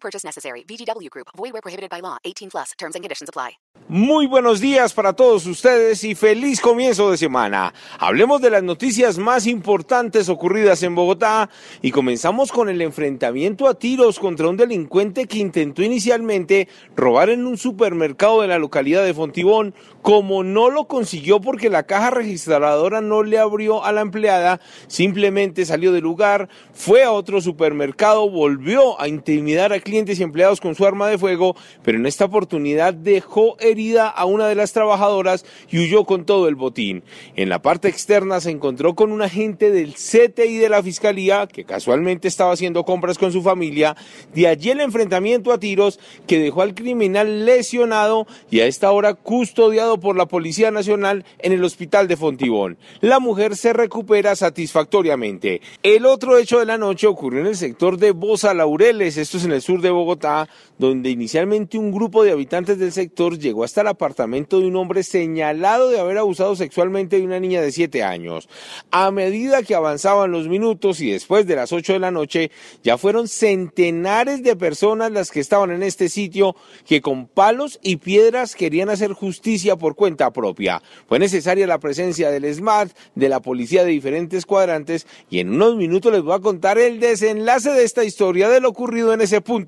Purchase necessary. VGW Group. Void where prohibited by law. 18 plus. Terms and conditions apply. Muy buenos días para todos ustedes y feliz comienzo de semana. Hablemos de las noticias más importantes ocurridas en Bogotá y comenzamos con el enfrentamiento a tiros contra un delincuente que intentó inicialmente robar en un supermercado de la localidad de Fontibón. Como no lo consiguió porque la caja registradora no le abrió a la empleada, simplemente salió del lugar, fue a otro supermercado, volvió a intimidar a clientes y empleados con su arma de fuego, pero en esta oportunidad dejó herida a una de las trabajadoras y huyó con todo el botín. En la parte externa se encontró con un agente del CTI de la Fiscalía que casualmente estaba haciendo compras con su familia. De allí el enfrentamiento a tiros que dejó al criminal lesionado y a esta hora custodiado por la Policía Nacional en el hospital de Fontibón. La mujer se recupera satisfactoriamente. El otro hecho de la noche ocurrió en el sector de Bosa Laureles, esto es en el sur de Bogotá, donde inicialmente un grupo de habitantes del sector llegó hasta el apartamento de un hombre señalado de haber abusado sexualmente de una niña de 7 años. A medida que avanzaban los minutos y después de las 8 de la noche, ya fueron centenares de personas las que estaban en este sitio que con palos y piedras querían hacer justicia por cuenta propia. Fue necesaria la presencia del SMAT, de la policía de diferentes cuadrantes y en unos minutos les voy a contar el desenlace de esta historia de lo ocurrido en ese punto